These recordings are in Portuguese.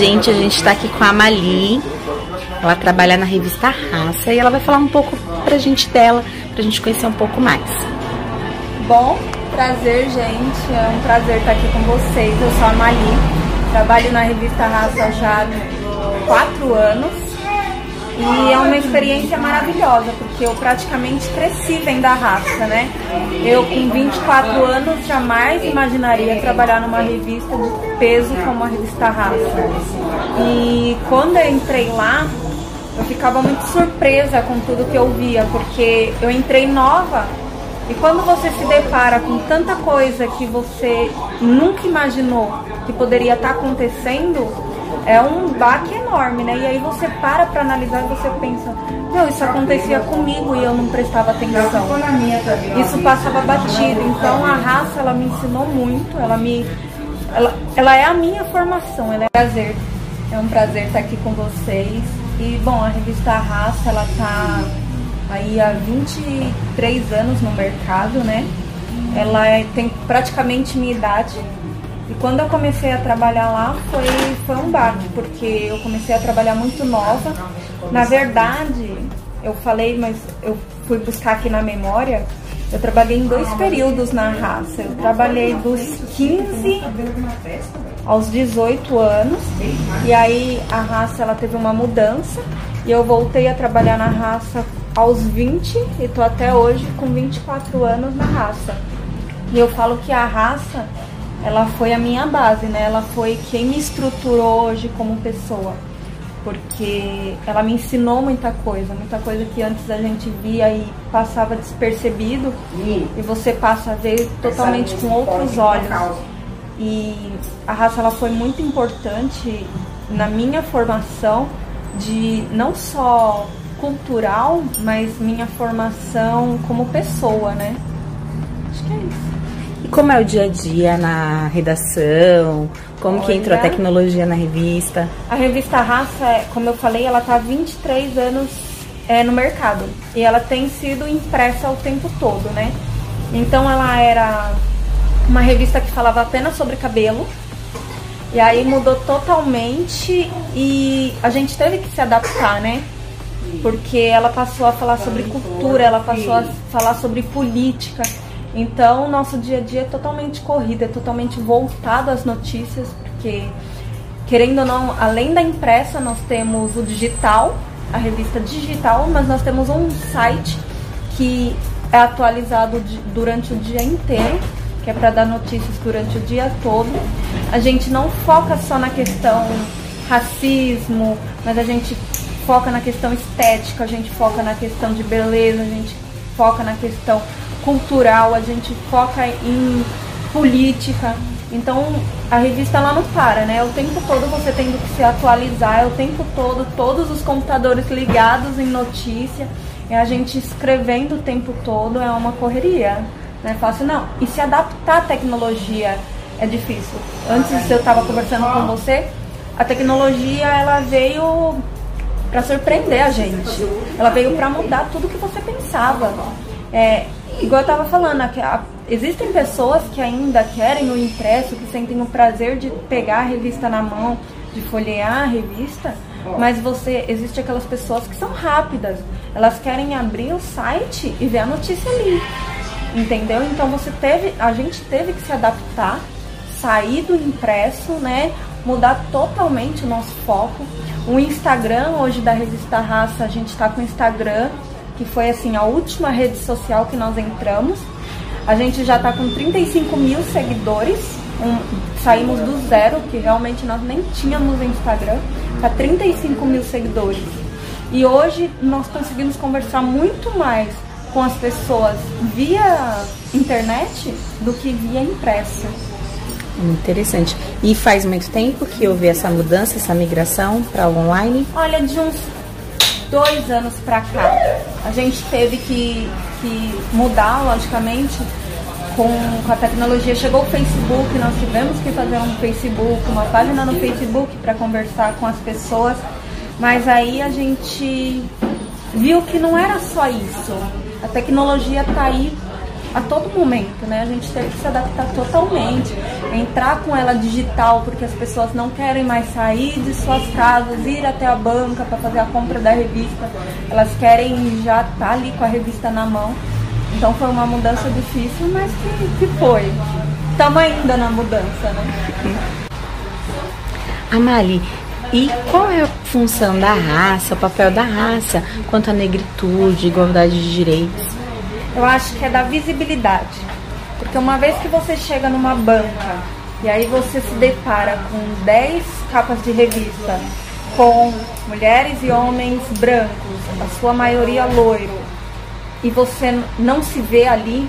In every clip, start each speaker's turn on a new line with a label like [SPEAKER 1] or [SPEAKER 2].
[SPEAKER 1] Gente, a gente está aqui com a Mali. Ela trabalha na revista Raça e ela vai falar um pouco pra gente dela, pra gente conhecer um pouco mais.
[SPEAKER 2] Bom, prazer, gente. É um prazer estar aqui com vocês. Eu sou a Mali. Trabalho na revista Raça já há quatro anos. E é uma experiência maravilhosa, eu praticamente cresci vendo a raça, né? Eu, com 24 anos, jamais imaginaria trabalhar numa revista de peso como a revista Raça. E quando eu entrei lá, eu ficava muito surpresa com tudo que eu via, porque eu entrei nova e quando você se depara com tanta coisa que você nunca imaginou que poderia estar acontecendo, é um baque enorme, né? E aí você para pra analisar e você pensa, meu, isso acontecia comigo e eu não prestava atenção. Isso passava batido. Então a raça, ela me ensinou muito, ela me. Ela, ela é a minha formação, ela é um prazer. É um prazer estar aqui com vocês. E bom, a revista Raça, ela tá aí há 23 anos no mercado, né? Ela é, tem praticamente minha idade. E quando eu comecei a trabalhar lá foi, foi um baque, porque eu comecei a trabalhar muito nova. Na verdade, eu falei, mas eu fui buscar aqui na memória, eu trabalhei em dois períodos na raça. Eu trabalhei dos 15 aos 18 anos. E aí a raça ela teve uma mudança e eu voltei a trabalhar na raça aos 20 e tô até hoje com 24 anos na raça. E eu falo que a raça ela foi a minha base, né? Ela foi quem me estruturou hoje como pessoa. Porque ela me ensinou muita coisa, muita coisa que antes a gente via e passava despercebido e você passa a ver totalmente com outros olhos. E a raça ela foi muito importante na minha formação de não só cultural, mas minha formação como pessoa, né? Acho que é isso
[SPEAKER 1] como é o dia a dia na redação? Como Olha, que entrou a tecnologia na revista?
[SPEAKER 2] A revista Raça, como eu falei, ela está há 23 anos é, no mercado. E ela tem sido impressa o tempo todo, né? Então ela era uma revista que falava apenas sobre cabelo. E aí mudou totalmente e a gente teve que se adaptar, né? Porque ela passou a falar sobre cultura, ela passou a falar sobre política. Então, nosso dia a dia é totalmente corrido, é totalmente voltado às notícias, porque, querendo ou não, além da impressa, nós temos o digital, a revista digital, mas nós temos um site que é atualizado durante o dia inteiro, que é para dar notícias durante o dia todo. A gente não foca só na questão racismo, mas a gente foca na questão estética, a gente foca na questão de beleza, a gente foca na questão cultural, a gente foca em política. Então a revista ela não para, né? O tempo todo você tendo que se atualizar, é o tempo todo todos os computadores ligados em notícia, é a gente escrevendo o tempo todo, é uma correria. Não é fácil não. E se adaptar à tecnologia é difícil. Antes eu estava conversando com você, a tecnologia ela veio para surpreender a gente. Ela veio para mudar tudo que você pensava. É, igual eu tava falando, a, existem pessoas que ainda querem o impresso, que sentem o prazer de pegar a revista na mão, de folhear a revista, mas você existe aquelas pessoas que são rápidas. Elas querem abrir o site e ver a notícia ali. Entendeu? Então você teve, a gente teve que se adaptar, sair do impresso, né? Mudar totalmente o nosso foco. O Instagram hoje da revista Raça, a gente está com o Instagram que foi assim a última rede social que nós entramos. A gente já está com 35 mil seguidores. Um, saímos do zero, que realmente nós nem tínhamos Instagram, para 35 mil seguidores. E hoje nós conseguimos conversar muito mais com as pessoas via internet do que via impressa.
[SPEAKER 1] Interessante. E faz muito tempo que houve essa mudança, essa migração para online?
[SPEAKER 2] Olha, de uns dois anos para cá. A gente teve que, que mudar, logicamente, com, com a tecnologia. Chegou o Facebook, nós tivemos que fazer um Facebook, uma página no Facebook para conversar com as pessoas, mas aí a gente viu que não era só isso. A tecnologia está aí a todo momento, né? A gente teve que se adaptar totalmente, entrar com ela digital, porque as pessoas não querem mais sair de suas casas, ir até a banca para fazer a compra da revista. Elas querem já estar tá ali com a revista na mão. Então foi uma mudança difícil, mas que, que foi. Estamos ainda na mudança, né?
[SPEAKER 1] Amali, e qual é a função da raça, o papel da raça quanto à negritude, igualdade de direitos?
[SPEAKER 2] Eu acho que é da visibilidade. Porque uma vez que você chega numa banca e aí você se depara com 10 capas de revista com mulheres e homens brancos, a sua maioria loiro, e você não se vê ali,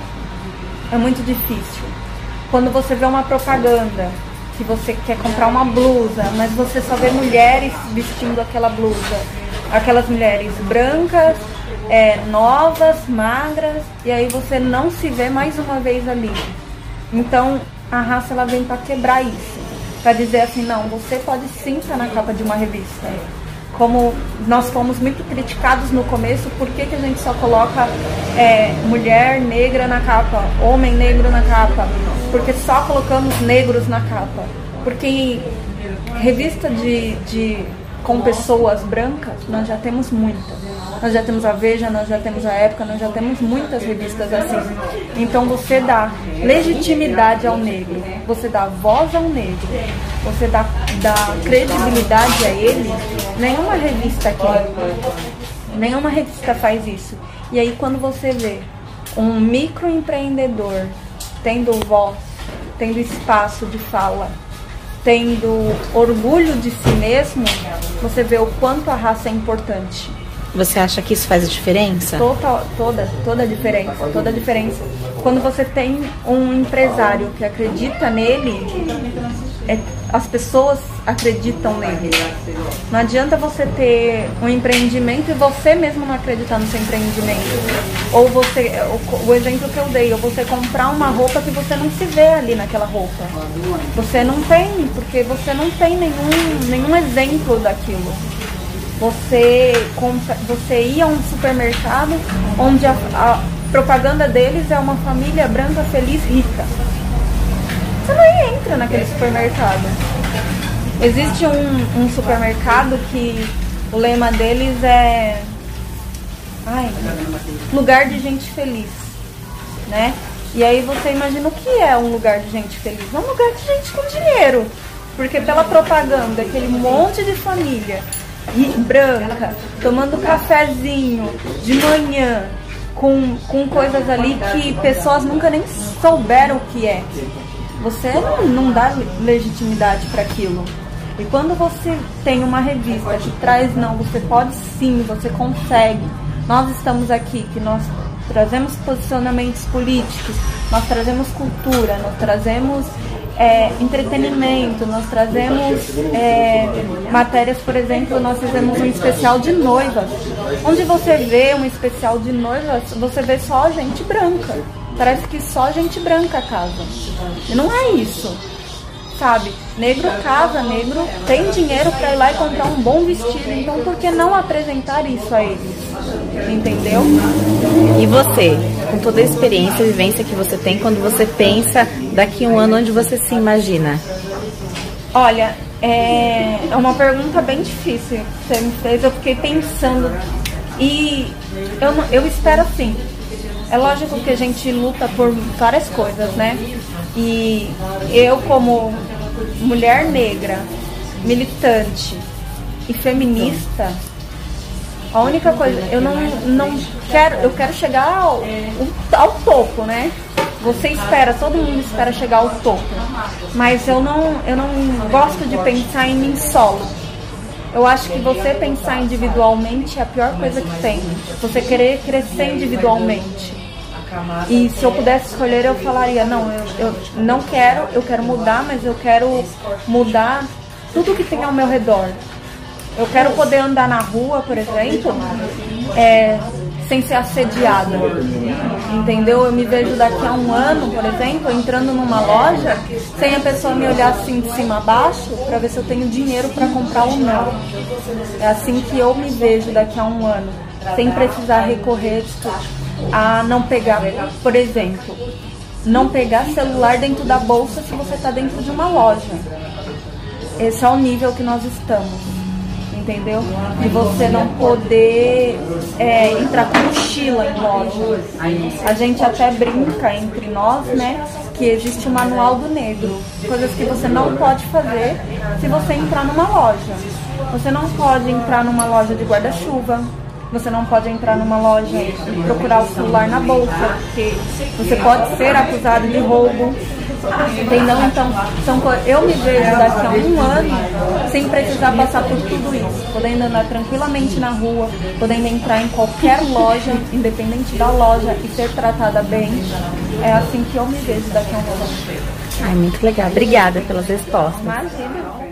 [SPEAKER 2] é muito difícil. Quando você vê uma propaganda que você quer comprar uma blusa, mas você só vê mulheres vestindo aquela blusa. Aquelas mulheres brancas, é, novas, magras, e aí você não se vê mais uma vez ali. Então a raça ela vem para quebrar isso, para dizer assim, não, você pode sim estar na capa de uma revista. Como nós fomos muito criticados no começo, por que, que a gente só coloca é, mulher negra na capa, homem negro na capa? porque só colocamos negros na capa. Porque revista de, de com pessoas brancas, nós já temos muitas. Nós já temos a Veja, nós já temos a Época, nós já temos muitas revistas assim. Então você dá legitimidade ao negro, você dá voz ao negro, você dá, dá credibilidade a ele. Nenhuma revista aqui, nenhuma revista faz isso. E aí quando você vê um microempreendedor tendo voz, tendo espaço de fala, tendo orgulho de si mesmo, você vê o quanto a raça é importante.
[SPEAKER 1] Você acha que isso faz diferença?
[SPEAKER 2] Toda, toda, toda a diferença, toda a diferença. Quando você tem um empresário que acredita nele, é, as pessoas acreditam nele. Não adianta você ter um empreendimento e você mesmo não acreditar no seu empreendimento. Ou você, o, o exemplo que eu dei, ou você comprar uma roupa que você não se vê ali naquela roupa. Você não tem, porque você não tem nenhum, nenhum exemplo daquilo. Você, você ia a um supermercado onde a, a propaganda deles é uma família branca, feliz, rica. Você não entra naquele supermercado. Existe um, um supermercado que o lema deles é ai, lugar de gente feliz, né? E aí você imagina o que é um lugar de gente feliz? É um lugar de gente com dinheiro. Porque pela propaganda, aquele monte de família branca, tomando cafezinho de manhã, com, com coisas ali que pessoas nunca nem souberam o que é. Você não, não dá legitimidade para aquilo. E quando você tem uma revista que traz, não, você pode sim, você consegue. Nós estamos aqui, que nós trazemos posicionamentos políticos, nós trazemos cultura, nós trazemos é, entretenimento, nós trazemos é, matérias, por exemplo, nós fizemos um especial de noivas. Onde você vê um especial de noivas, você vê só gente branca. Parece que só gente branca casa. E não é isso. Sabe? Negro casa, negro tem dinheiro para ir lá e comprar um bom vestido. Então por que não apresentar isso a eles? Entendeu?
[SPEAKER 1] E você, com toda a experiência e vivência que você tem, quando você pensa daqui um ano, onde você se imagina?
[SPEAKER 2] Olha, é uma pergunta bem difícil que você me fez. Eu fiquei pensando e eu, eu espero assim. É lógico que a gente luta por várias coisas, né? E eu, como mulher negra, militante e feminista, a única coisa, eu não, não quero, eu quero chegar ao, ao topo, né? Você espera, todo mundo espera chegar ao topo. Mas eu não, eu não gosto de pensar em mim solo. Eu acho que você pensar individualmente é a pior coisa que tem. Você querer crescer individualmente. E se eu pudesse escolher, eu falaria: não, eu, eu não quero, eu quero mudar, mas eu quero mudar tudo que tem ao meu redor. Eu quero poder andar na rua, por exemplo, é, sem ser assediada. Entendeu? Eu me vejo daqui a um ano, por exemplo, entrando numa loja, sem a pessoa me olhar assim de cima a baixo, para ver se eu tenho dinheiro para comprar ou não. É assim que eu me vejo daqui a um ano, sem precisar recorrer tudo a não pegar, por exemplo, não pegar celular dentro da bolsa se você está dentro de uma loja. Esse é o nível que nós estamos entendeu? E você não poder é, entrar com mochila em loja. A gente até brinca entre nós, né? Que existe o manual do negro. Coisas que você não pode fazer se você entrar numa loja. Você não pode entrar numa loja de guarda-chuva, você não pode entrar numa loja e procurar o celular na bolsa, porque você pode ser acusado de roubo. Entendeu? Então, são, eu me vejo daqui a um ano sem precisar passar por tudo isso, podendo andar tranquilamente na rua, podendo entrar em qualquer loja, independente da loja, e ser tratada bem. É assim que eu me vejo daqui a um ano.
[SPEAKER 1] Ai, muito legal. Obrigada pelas respostas.
[SPEAKER 2] Imagina.